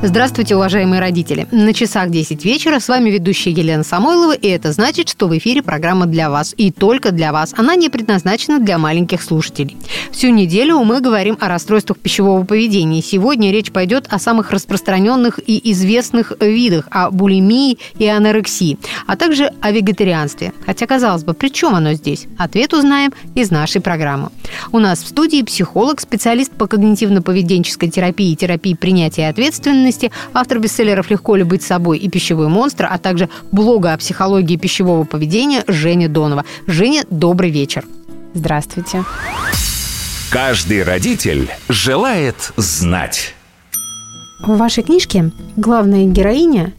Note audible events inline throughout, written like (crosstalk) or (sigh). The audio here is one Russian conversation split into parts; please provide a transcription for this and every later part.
Здравствуйте, уважаемые родители. На часах 10 вечера с вами ведущая Елена Самойлова, и это значит, что в эфире программа для вас, и только для вас. Она не предназначена для маленьких слушателей. Всю неделю мы говорим о расстройствах пищевого поведения. Сегодня речь пойдет о самых распространенных и известных видах, о булимии и анорексии, а также о вегетарианстве. Хотя, казалось бы, при чем оно здесь? Ответ узнаем из нашей программы. У нас в студии психолог, специалист по когнитивно-поведенческой терапии и терапии принятия ответственности деятельности, автор бестселлеров «Легко ли быть собой» и «Пищевой монстр», а также блога о психологии пищевого поведения Женя Донова. Женя, добрый вечер. Здравствуйте. Каждый родитель желает знать. В вашей книжке главная героиня,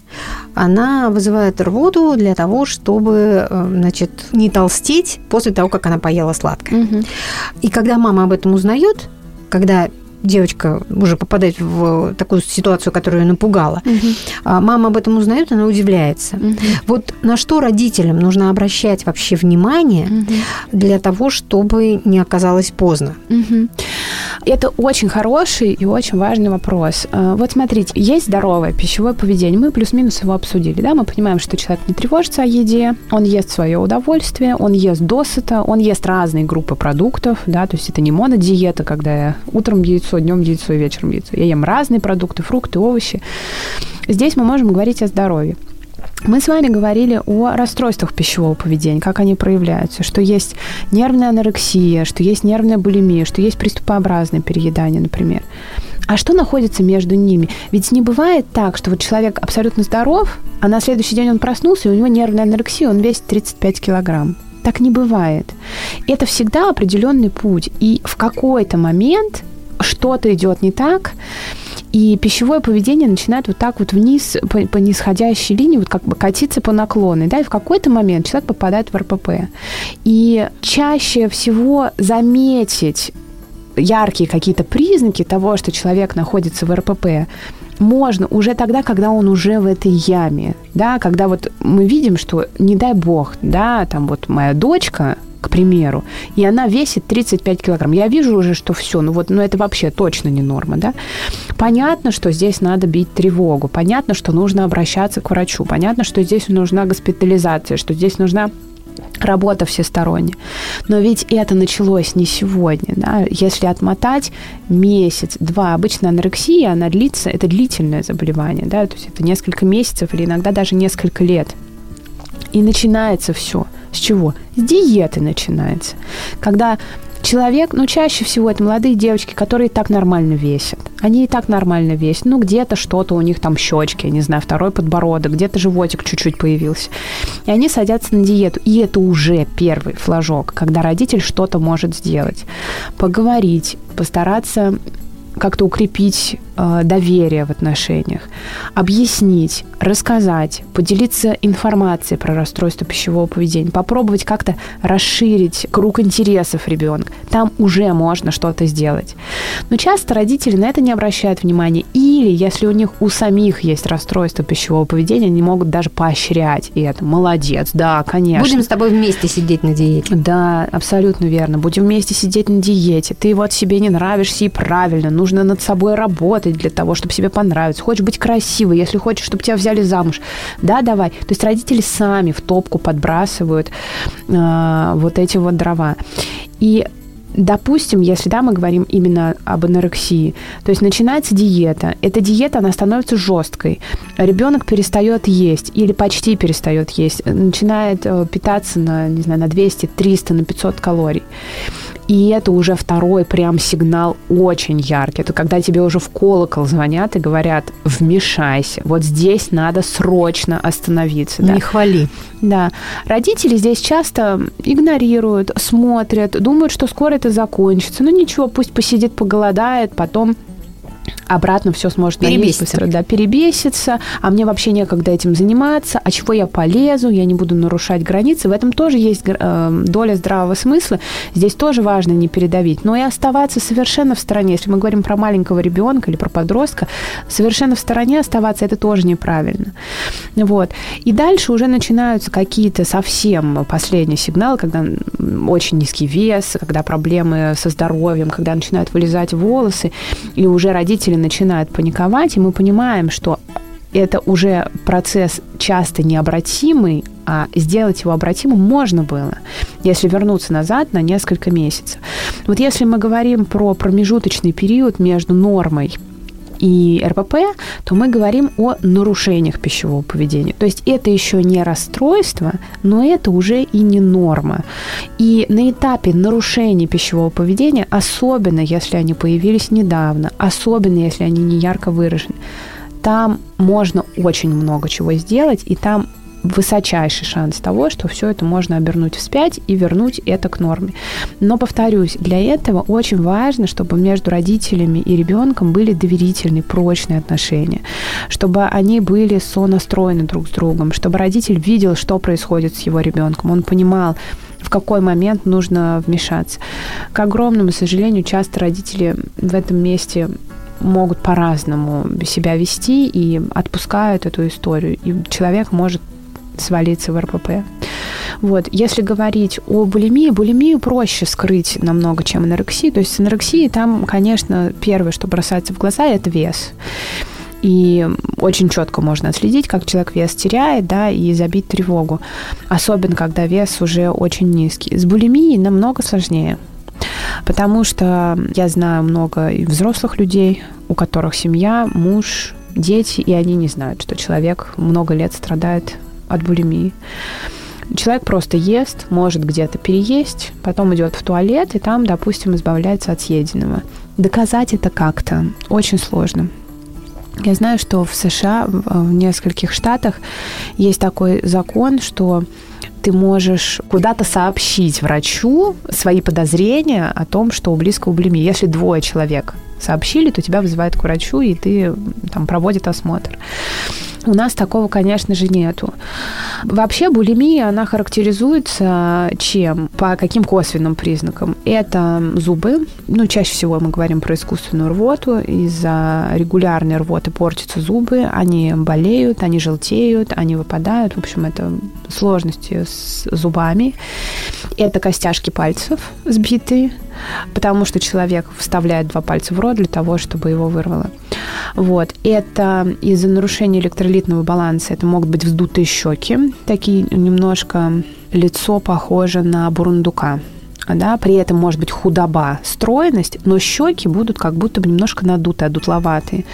она вызывает рвоту для того, чтобы, э, значит, не толстеть после того, как она поела сладкое. Угу. И когда мама об этом узнает, когда девочка уже попадает в такую ситуацию, которая ее напугала. Угу. Мама об этом узнает, она удивляется. Угу. Вот на что родителям нужно обращать вообще внимание угу. для того, чтобы не оказалось поздно? Угу. Это очень хороший и очень важный вопрос. А, вот смотрите, есть здоровое пищевое поведение. Мы плюс-минус его обсудили. Да? Мы понимаем, что человек не тревожится о еде, он ест свое удовольствие, он ест досыта, он ест разные группы продуктов. Да? То есть это не монодиета, когда я утром яйцо, днем яйцо и вечером яйцо. Я ем разные продукты, фрукты, овощи. Здесь мы можем говорить о здоровье. Мы с вами говорили о расстройствах пищевого поведения, как они проявляются, что есть нервная анорексия, что есть нервная булимия, что есть приступообразное переедание, например. А что находится между ними? Ведь не бывает так, что вот человек абсолютно здоров, а на следующий день он проснулся, и у него нервная анорексия, он весит 35 килограмм. Так не бывает. Это всегда определенный путь. И в какой-то момент что-то идет не так, и пищевое поведение начинает вот так вот вниз по, по нисходящей линии, вот как бы катиться по наклонной, да, и в какой-то момент человек попадает в РПП. И чаще всего заметить яркие какие-то признаки того, что человек находится в РПП, можно уже тогда, когда он уже в этой яме, да, когда вот мы видим, что, не дай бог, да, там вот моя дочка, к примеру, и она весит 35 килограмм. Я вижу уже, что все, ну вот, ну это вообще точно не норма, да. Понятно, что здесь надо бить тревогу, понятно, что нужно обращаться к врачу, понятно, что здесь нужна госпитализация, что здесь нужна работа всесторонняя. Но ведь это началось не сегодня. Да? Если отмотать месяц, два, обычно анорексия, она длится, это длительное заболевание, да? то есть это несколько месяцев или иногда даже несколько лет. И начинается все. С чего? С диеты начинается. Когда человек, ну, чаще всего это молодые девочки, которые и так нормально весят. Они и так нормально весят. Ну, где-то что-то у них там щечки, я не знаю, второй подбородок, где-то животик чуть-чуть появился. И они садятся на диету. И это уже первый флажок, когда родитель что-то может сделать. Поговорить, постараться как-то укрепить э, доверие в отношениях, объяснить, рассказать, поделиться информацией про расстройство пищевого поведения, попробовать как-то расширить круг интересов ребенка. Там уже можно что-то сделать. Но часто родители на это не обращают внимания. Или, если у них у самих есть расстройство пищевого поведения, они могут даже поощрять и это. Молодец, да, конечно. Будем с тобой вместе сидеть на диете. Да, абсолютно верно. Будем вместе сидеть на диете. Ты вот себе не нравишься и правильно. Нужно над собой работать для того, чтобы себе понравиться. Хочешь быть красивой, если хочешь, чтобы тебя взяли замуж. Да, давай. То есть родители сами в топку подбрасывают э, вот эти вот дрова. И Допустим, если да, мы говорим именно об анорексии, то есть начинается диета. Эта диета, она становится жесткой. Ребенок перестает есть или почти перестает есть, начинает э, питаться на, не знаю, на 200, 300, на 500 калорий. И это уже второй прям сигнал очень яркий. Это когда тебе уже в колокол звонят и говорят, вмешайся. Вот здесь надо срочно остановиться. Не да. хвали. Да. Родители здесь часто игнорируют, смотрят, думают, что скоро это закончится. Ну ничего, пусть посидит, поголодает, потом обратно все сможет перебеситься. быстро, да, перебеситься, а мне вообще некогда этим заниматься, а чего я полезу, я не буду нарушать границы. В этом тоже есть э, доля здравого смысла. Здесь тоже важно не передавить, но и оставаться совершенно в стороне. Если мы говорим про маленького ребенка или про подростка, совершенно в стороне оставаться это тоже неправильно. Вот. И дальше уже начинаются какие-то совсем последние сигналы, когда очень низкий вес, когда проблемы со здоровьем, когда начинают вылезать волосы, и уже родители начинают паниковать, и мы понимаем, что это уже процесс часто необратимый, а сделать его обратимым можно было, если вернуться назад на несколько месяцев. Вот если мы говорим про промежуточный период между нормой и РПП, то мы говорим о нарушениях пищевого поведения. То есть это еще не расстройство, но это уже и не норма. И на этапе нарушения пищевого поведения, особенно если они появились недавно, особенно если они не ярко выражены, там можно очень много чего сделать, и там высочайший шанс того, что все это можно обернуть вспять и вернуть это к норме. Но, повторюсь, для этого очень важно, чтобы между родителями и ребенком были доверительные, прочные отношения, чтобы они были сонастроены друг с другом, чтобы родитель видел, что происходит с его ребенком, он понимал, в какой момент нужно вмешаться. К огромному сожалению, часто родители в этом месте могут по-разному себя вести и отпускают эту историю. И человек может свалиться в РПП. Вот. Если говорить о булимии, булимию проще скрыть намного, чем анорексию. То есть с анорексией там, конечно, первое, что бросается в глаза, это вес. И очень четко можно отследить, как человек вес теряет, да, и забить тревогу. Особенно, когда вес уже очень низкий. С булимией намного сложнее. Потому что я знаю много и взрослых людей, у которых семья, муж, дети, и они не знают, что человек много лет страдает от булимии. Человек просто ест, может где-то переесть, потом идет в туалет и там, допустим, избавляется от съеденного. Доказать это как-то очень сложно. Я знаю, что в США, в нескольких штатах есть такой закон, что ты можешь куда-то сообщить врачу свои подозрения о том, что у близкого булимия. Если двое человек сообщили, то тебя вызывают к врачу, и ты там проводит осмотр. У нас такого, конечно же, нету. Вообще булимия, она характеризуется чем? По каким косвенным признакам? Это зубы. Ну, чаще всего мы говорим про искусственную рвоту. Из-за регулярной рвоты портятся зубы, они болеют, они желтеют, они выпадают. В общем, это сложности с зубами. Это костяшки пальцев сбитые, потому что человек вставляет два пальца в рот для того, чтобы его вырвало. Вот. Это из-за нарушения электролитного баланса. Это могут быть вздутые щеки, такие немножко лицо похоже на бурундука да, при этом может быть худоба, стройность, но щеки будут как будто бы немножко надутые, дутловатые,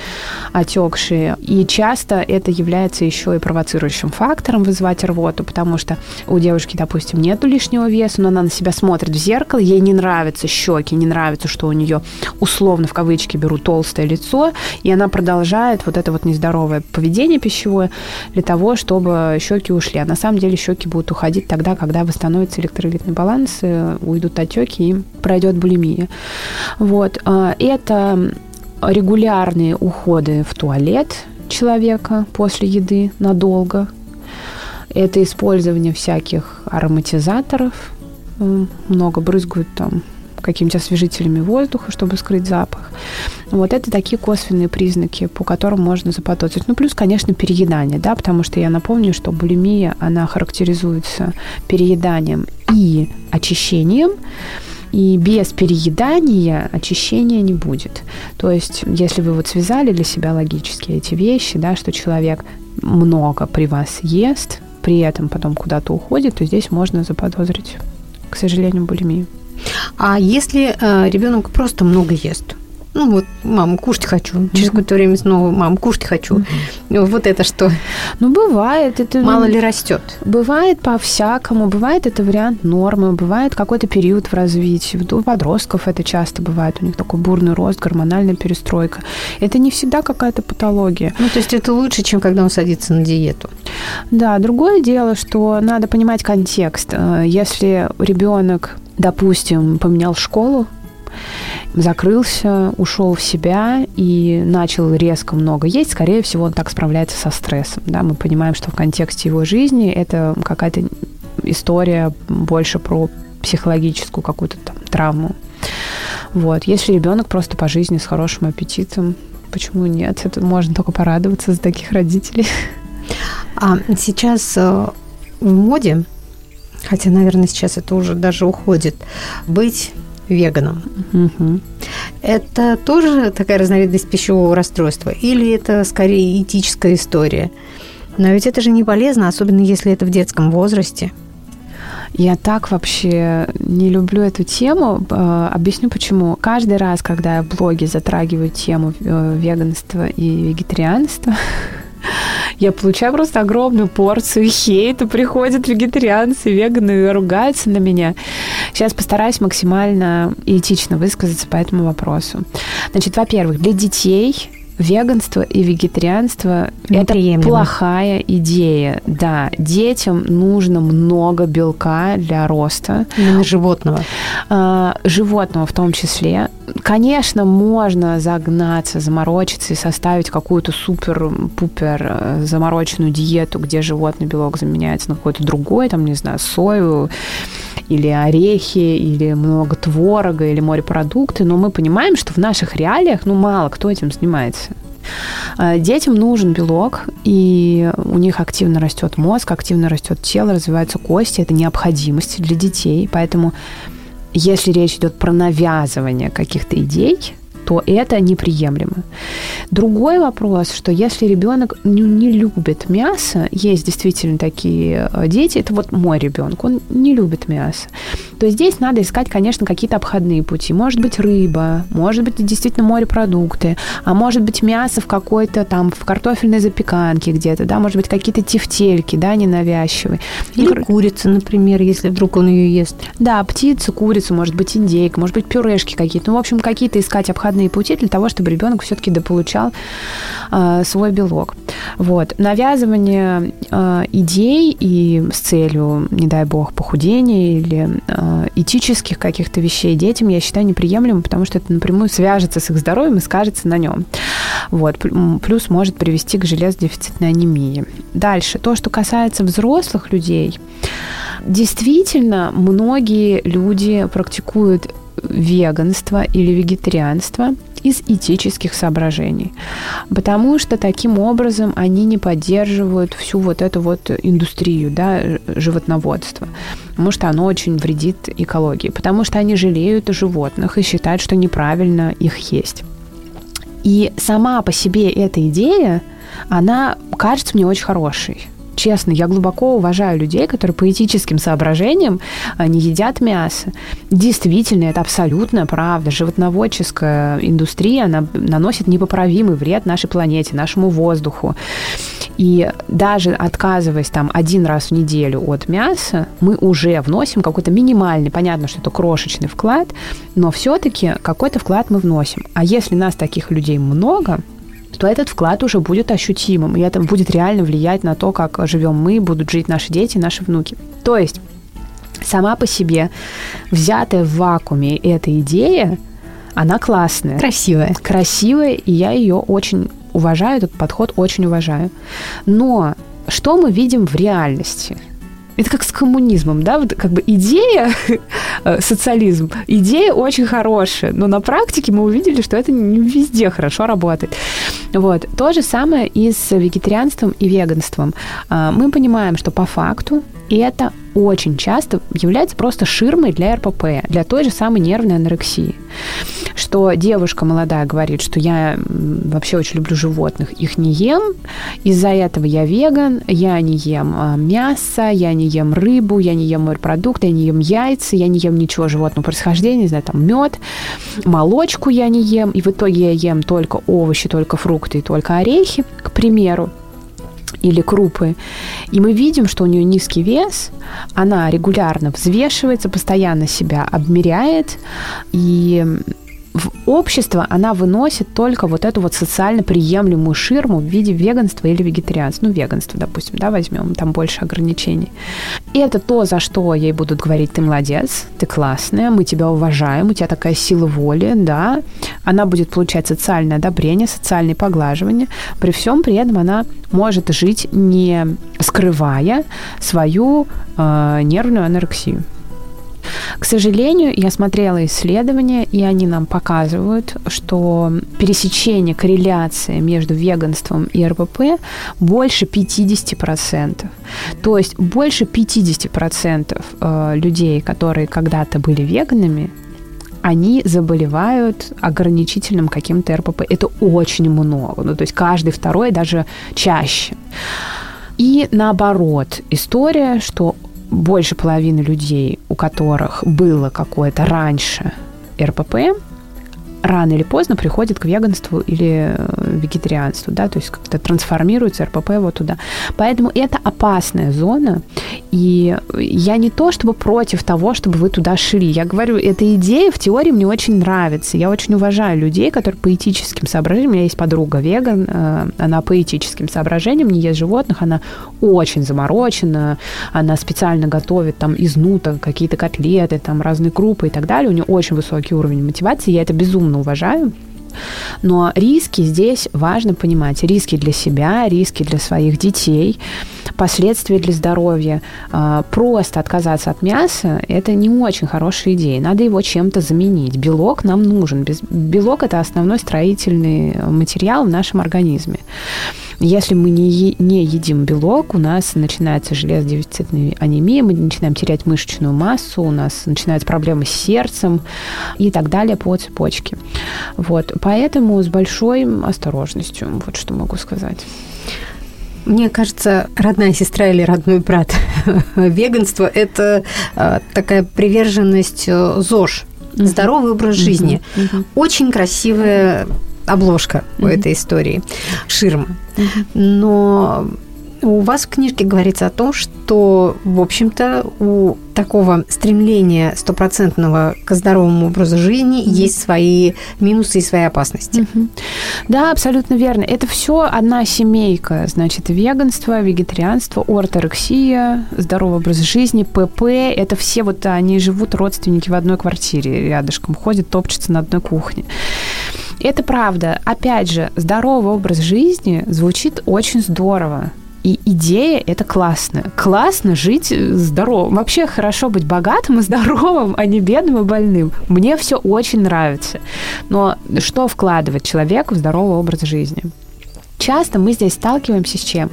отекшие. И часто это является еще и провоцирующим фактором вызывать рвоту, потому что у девушки, допустим, нет лишнего веса, но она на себя смотрит в зеркало, ей не нравятся щеки, не нравится, что у нее условно в кавычки беру толстое лицо, и она продолжает вот это вот нездоровое поведение пищевое для того, чтобы щеки ушли. А на самом деле щеки будут уходить тогда, когда восстановится электролитный баланс, уйдут пойдут отеки и пройдет булимия. Вот. А, это регулярные уходы в туалет человека после еды надолго. Это использование всяких ароматизаторов. Много брызгают там какими-то освежителями воздуха, чтобы скрыть запах. Вот это такие косвенные признаки, по которым можно заподозрить. Ну, плюс, конечно, переедание, да, потому что я напомню, что булимия, она характеризуется перееданием и очищением, и без переедания очищения не будет. То есть, если вы вот связали для себя логически эти вещи, да, что человек много при вас ест, при этом потом куда-то уходит, то здесь можно заподозрить, к сожалению, булимию. А если э, ребенок просто много ест? Ну вот, мам, кушать хочу. Через какое-то время снова, мам, кушать хочу. Mm-hmm. Вот это что? Ну, бывает. Это, Мало ли растет? Бывает по-всякому. Бывает это вариант нормы. Бывает какой-то период в развитии. У подростков это часто бывает. У них такой бурный рост, гормональная перестройка. Это не всегда какая-то патология. Ну, то есть это лучше, чем когда он садится на диету. Да, другое дело, что надо понимать контекст. Э, если ребенок допустим, поменял школу, закрылся, ушел в себя и начал резко много есть, скорее всего, он так справляется со стрессом. Да? Мы понимаем, что в контексте его жизни это какая-то история больше про психологическую какую-то там травму. Вот. Если ребенок просто по жизни с хорошим аппетитом, почему нет? Это можно только порадоваться за таких родителей. А сейчас э, в моде, хотя, наверное, сейчас это уже даже уходит, быть веганом. Угу. Это тоже такая разновидность пищевого расстройства? Или это скорее этическая история? Но ведь это же не полезно, особенно если это в детском возрасте. Я так вообще не люблю эту тему. Э, объясню почему. Каждый раз, когда я в блоге затрагиваю тему э, веганства и вегетарианства, (laughs) я получаю просто огромную порцию хейта. Приходят вегетарианцы, веганы ругаются на меня. Сейчас постараюсь максимально этично высказаться по этому вопросу. Значит, во-первых, для детей веганство и вегетарианство – это плохая идея. Да, детям нужно много белка для роста. Именно животного. А, животного в том числе. Конечно, можно загнаться, заморочиться и составить какую-то супер-пупер э, замороченную диету, где животный белок заменяется на какой-то другой, там, не знаю, сою или орехи, или много творога, или морепродукты, но мы понимаем, что в наших реалиях, ну, мало кто этим занимается. А, детям нужен белок, и у них активно растет мозг, активно растет тело, развиваются кости. Это необходимость для детей. Поэтому если речь идет про навязывание каких-то идей, то это неприемлемо. Другой вопрос, что если ребенок не, не любит мясо, есть действительно такие э, дети, это вот мой ребенок, он не любит мясо, то здесь надо искать, конечно, какие-то обходные пути. Может быть, рыба, может быть, действительно морепродукты, а может быть, мясо в какой-то там, в картофельной запеканке где-то, да, может быть, какие-то тефтельки, да, ненавязчивые. Или ну, курица, например, если вдруг он ее ест. Да, птицу, курицу, может быть, индейка, может быть, пюрешки какие-то. Ну, в общем, какие-то искать обходные пути для того, чтобы ребенок все-таки дополучал э, свой белок. Вот. Навязывание э, идей и с целью, не дай бог, похудения или э, этических каких-то вещей детям, я считаю неприемлемым, потому что это напрямую свяжется с их здоровьем и скажется на нем. Вот. Плюс может привести к железодефицитной анемии. Дальше. То, что касается взрослых людей, действительно, многие люди практикуют веганство или вегетарианство из этических соображений. Потому что таким образом они не поддерживают всю вот эту вот индустрию да, животноводства. Потому что оно очень вредит экологии. Потому что они жалеют животных и считают, что неправильно их есть. И сама по себе эта идея, она кажется мне очень хорошей честно, я глубоко уважаю людей, которые по этическим соображениям а, не едят мясо. Действительно, это абсолютно правда. Животноводческая индустрия, она наносит непоправимый вред нашей планете, нашему воздуху. И даже отказываясь там один раз в неделю от мяса, мы уже вносим какой-то минимальный, понятно, что это крошечный вклад, но все-таки какой-то вклад мы вносим. А если нас таких людей много, то этот вклад уже будет ощутимым, и это будет реально влиять на то, как живем мы, будут жить наши дети, наши внуки. То есть сама по себе взятая в вакууме эта идея, она классная. Красивая. Красивая, и я ее очень уважаю, этот подход очень уважаю. Но что мы видим в реальности? Это как с коммунизмом, да, вот как бы идея, э, социализм, идея очень хорошая, но на практике мы увидели, что это не везде хорошо работает. Вот. То же самое и с вегетарианством и веганством. А, мы понимаем, что по факту это очень часто является просто ширмой для РПП, для той же самой нервной анорексии. Что девушка молодая говорит, что я вообще очень люблю животных, их не ем, из-за этого я веган, я не ем а, мясо, я не ем рыбу, я не ем морепродукты, я не ем яйца, я не ем ничего животного происхождения, не знаю, там мед, молочку я не ем, и в итоге я ем только овощи, только фрукты и только орехи, к примеру или крупы, и мы видим, что у нее низкий вес, она регулярно взвешивается, постоянно себя обмеряет, и в общество она выносит только вот эту вот социально приемлемую ширму в виде веганства или вегетарианства. Ну, веганство, допустим, да, возьмем, там больше ограничений. И это то, за что ей будут говорить, ты молодец, ты классная, мы тебя уважаем, у тебя такая сила воли, да. Она будет получать социальное одобрение, социальное поглаживание. При всем при этом она может жить, не скрывая свою э, нервную анорексию. К сожалению, я смотрела исследования, и они нам показывают, что пересечение, корреляция между веганством и РПП больше 50%. То есть больше 50% э, людей, которые когда-то были веганами, они заболевают ограничительным каким-то РПП. Это очень много. Ну, то есть каждый второй, даже чаще. И наоборот, история, что больше половины людей, у которых было какое-то раньше РПП, рано или поздно приходит к веганству или э, вегетарианству, да, то есть как-то трансформируется РПП вот туда. Поэтому это опасная зона, и я не то чтобы против того, чтобы вы туда шли. Я говорю, эта идея в теории мне очень нравится. Я очень уважаю людей, которые по этическим соображениям, у меня есть подруга веган, э, она по этическим соображениям не ест животных, она очень заморочена, она специально готовит там из нута какие-то котлеты, там разные крупы и так далее. У нее очень высокий уровень мотивации, я это безумно уважаю. Но риски здесь важно понимать. Риски для себя, риски для своих детей, последствия для здоровья. А, просто отказаться от мяса – это не очень хорошая идея. Надо его чем-то заменить. Белок нам нужен. Белок – это основной строительный материал в нашем организме. Если мы не, не едим белок, у нас начинается железодефицитная анемия, мы начинаем терять мышечную массу, у нас начинаются проблемы с сердцем и так далее по цепочке. Вот. Поэтому с большой осторожностью, вот что могу сказать. Мне кажется, родная сестра или родной брат (laughs) веганство – это а, такая приверженность э, ЗОЖ, здоровый образ жизни. Очень красивая обложка у этой истории, ширма. Но у вас в книжке говорится о том, что, в общем-то, у такого стремления стопроцентного к здоровому образу жизни mm-hmm. есть свои минусы и свои опасности. Mm-hmm. Да, абсолютно верно. Это все одна семейка. Значит, веганство, вегетарианство, орторексия, здоровый образ жизни, ПП. Это все вот они живут родственники в одной квартире рядышком, ходят, топчутся на одной кухне. Это правда. Опять же, здоровый образ жизни звучит очень здорово. И идея это классно. Классно жить здоровым. Вообще хорошо быть богатым и здоровым, а не бедным и больным. Мне все очень нравится. Но что вкладывать человеку в здоровый образ жизни? Часто мы здесь сталкиваемся с чем?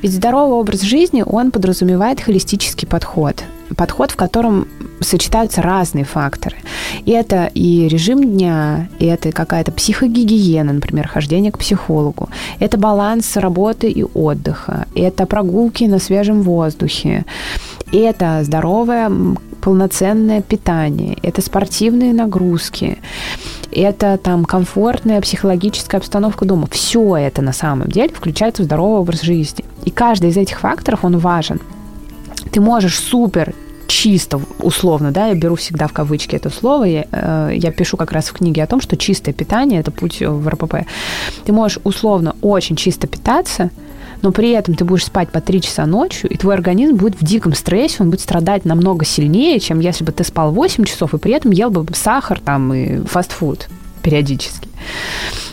Ведь здоровый образ жизни, он подразумевает холистический подход. Подход, в котором сочетаются разные факторы. И это и режим дня, и это какая-то психогигиена, например, хождение к психологу. Это баланс работы и отдыха. Это прогулки на свежем воздухе. Это здоровое полноценное питание, это спортивные нагрузки, это там комфортная психологическая обстановка дома. Все это на самом деле включается в здоровый образ жизни. И каждый из этих факторов, он важен. Ты можешь супер чисто, условно, да, я беру всегда в кавычки это слово, я, э, я пишу как раз в книге о том, что чистое питание – это путь в РПП. Ты можешь условно очень чисто питаться, но при этом ты будешь спать по 3 часа ночью, и твой организм будет в диком стрессе, он будет страдать намного сильнее, чем если бы ты спал 8 часов и при этом ел бы сахар там и фастфуд периодически.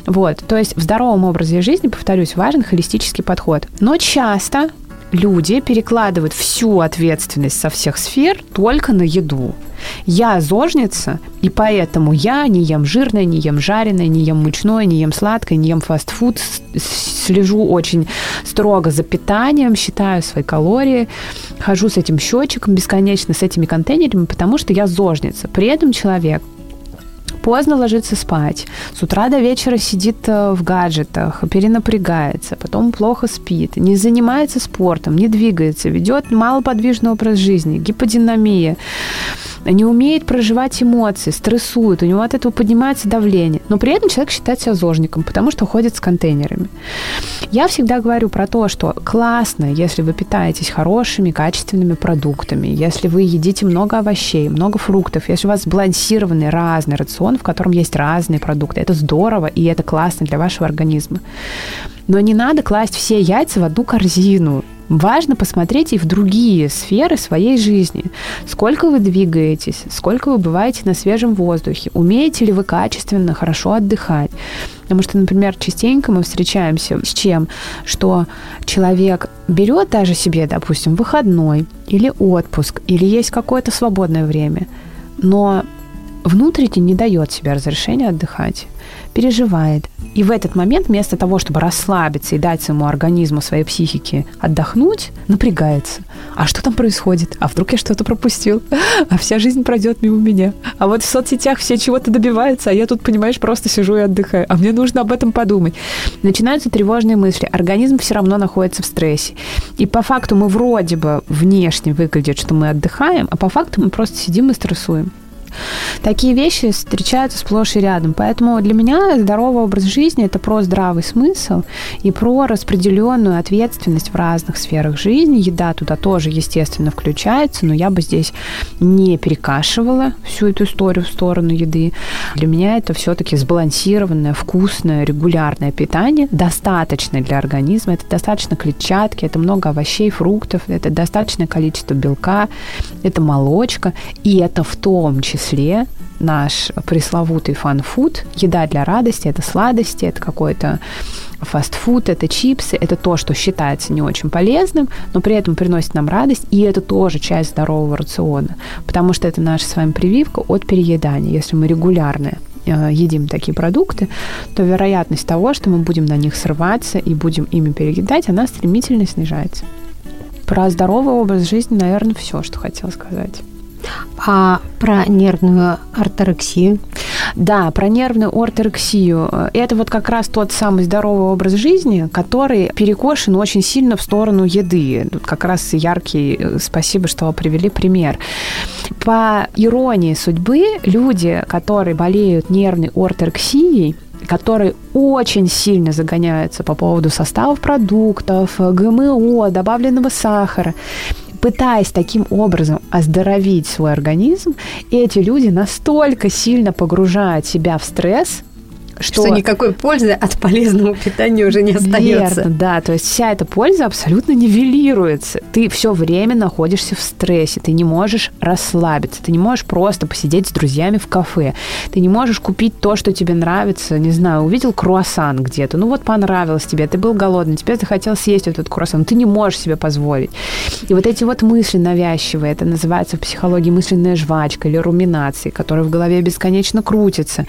Вот, то есть в здоровом образе жизни, повторюсь, важен холистический подход. Но часто люди перекладывают всю ответственность со всех сфер только на еду. Я зожница, и поэтому я не ем жирное, не ем жареное, не ем мучное, не ем сладкое, не ем фастфуд, слежу очень строго за питанием, считаю свои калории, хожу с этим счетчиком бесконечно, с этими контейнерами, потому что я зожница. При этом человек поздно ложится спать, с утра до вечера сидит э, в гаджетах, перенапрягается, потом плохо спит, не занимается спортом, не двигается, ведет малоподвижный образ жизни, гиподинамия, не умеет проживать эмоции, стрессует, у него от этого поднимается давление. Но при этом человек считает себя зожником, потому что ходит с контейнерами. Я всегда говорю про то, что классно, если вы питаетесь хорошими, качественными продуктами, если вы едите много овощей, много фруктов, если у вас сбалансированный разный рацион, в котором есть разные продукты. Это здорово, и это классно для вашего организма. Но не надо класть все яйца в одну корзину. Важно посмотреть и в другие сферы своей жизни. Сколько вы двигаетесь, сколько вы бываете на свежем воздухе, умеете ли вы качественно, хорошо отдыхать. Потому что, например, частенько мы встречаемся с чем? Что человек берет даже себе, допустим, выходной или отпуск, или есть какое-то свободное время, но внутренне не дает себе разрешения отдыхать переживает. И в этот момент вместо того, чтобы расслабиться и дать своему организму, своей психике отдохнуть, напрягается. А что там происходит? А вдруг я что-то пропустил? А вся жизнь пройдет мимо меня. А вот в соцсетях все чего-то добиваются, а я тут, понимаешь, просто сижу и отдыхаю. А мне нужно об этом подумать. Начинаются тревожные мысли. Организм все равно находится в стрессе. И по факту мы вроде бы внешне выглядит, что мы отдыхаем, а по факту мы просто сидим и стрессуем. Такие вещи встречаются сплошь и рядом. Поэтому для меня здоровый образ жизни – это про здравый смысл и про распределенную ответственность в разных сферах жизни. Еда туда тоже, естественно, включается, но я бы здесь не перекашивала всю эту историю в сторону еды. Для меня это все-таки сбалансированное, вкусное, регулярное питание, достаточное для организма. Это достаточно клетчатки, это много овощей, фруктов, это достаточное количество белка, это молочка, и это в том числе числе наш пресловутый фан-фуд, еда для радости, это сладости, это какой-то фастфуд, это чипсы, это то, что считается не очень полезным, но при этом приносит нам радость, и это тоже часть здорового рациона, потому что это наша с вами прививка от переедания. Если мы регулярно э, едим такие продукты, то вероятность того, что мы будем на них срываться и будем ими переедать, она стремительно снижается. Про здоровый образ жизни, наверное, все, что хотела сказать. А про нервную орторексию? Да, про нервную орторексию. Это вот как раз тот самый здоровый образ жизни, который перекошен очень сильно в сторону еды. Тут как раз яркий, э, спасибо, что привели пример. По иронии судьбы, люди, которые болеют нервной орторексией, которые очень сильно загоняются по поводу составов продуктов, ГМО, добавленного сахара пытаясь таким образом оздоровить свой организм, эти люди настолько сильно погружают себя в стресс, что... что никакой пользы от полезного питания уже не остается. Верно, да, то есть вся эта польза абсолютно нивелируется. Ты все время находишься в стрессе, ты не можешь расслабиться, ты не можешь просто посидеть с друзьями в кафе, ты не можешь купить то, что тебе нравится, не знаю, увидел круассан где-то, ну вот понравилось тебе, ты был голодный, тебе захотел съесть этот круассан, ты не можешь себе позволить. И вот эти вот мысли навязчивые, это называется в психологии мысленная жвачка или руминации, которые в голове бесконечно крутятся,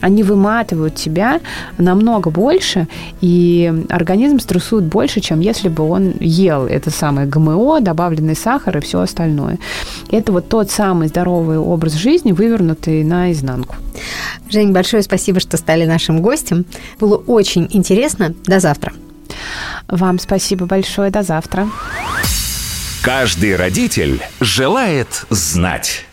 они выматывают тебя намного больше, и организм стрессует больше, чем если бы он ел это самое ГМО, добавленный сахар и все остальное. Это вот тот самый здоровый образ жизни, вывернутый наизнанку. Жень, большое спасибо, что стали нашим гостем. Было очень интересно. До завтра. Вам спасибо большое. До завтра. Каждый родитель желает знать.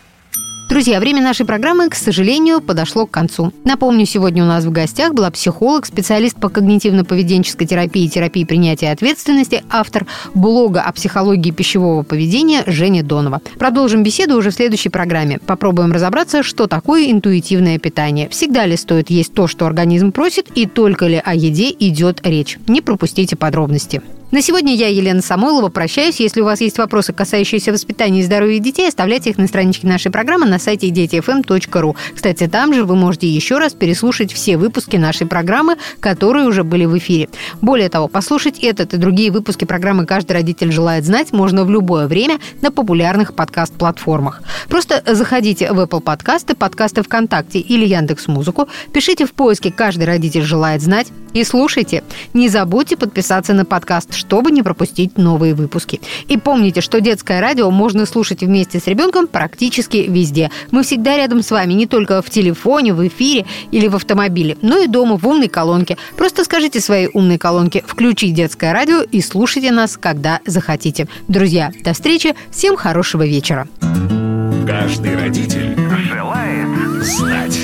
Друзья, время нашей программы, к сожалению, подошло к концу. Напомню, сегодня у нас в гостях была психолог, специалист по когнитивно-поведенческой терапии и терапии принятия ответственности, автор блога о психологии пищевого поведения Женя Донова. Продолжим беседу уже в следующей программе. Попробуем разобраться, что такое интуитивное питание. Всегда ли стоит есть то, что организм просит, и только ли о еде идет речь. Не пропустите подробности. На сегодня я, Елена Самойлова, прощаюсь. Если у вас есть вопросы, касающиеся воспитания и здоровья детей, оставляйте их на страничке нашей программы на сайте детифм.ру. Кстати, там же вы можете еще раз переслушать все выпуски нашей программы, которые уже были в эфире. Более того, послушать этот и другие выпуски программы «Каждый родитель желает знать» можно в любое время на популярных подкаст-платформах. Просто заходите в Apple подкасты, подкасты ВКонтакте или Яндекс Музыку, пишите в поиске «Каждый родитель желает знать» и слушайте. Не забудьте подписаться на подкаст, чтобы не пропустить новые выпуски. И помните, что детское радио можно слушать вместе с ребенком практически везде. Мы всегда рядом с вами, не только в телефоне, в эфире или в автомобиле, но и дома в умной колонке. Просто скажите своей умной колонке «Включи детское радио» и слушайте нас, когда захотите. Друзья, до встречи, всем хорошего вечера. Каждый родитель желает знать.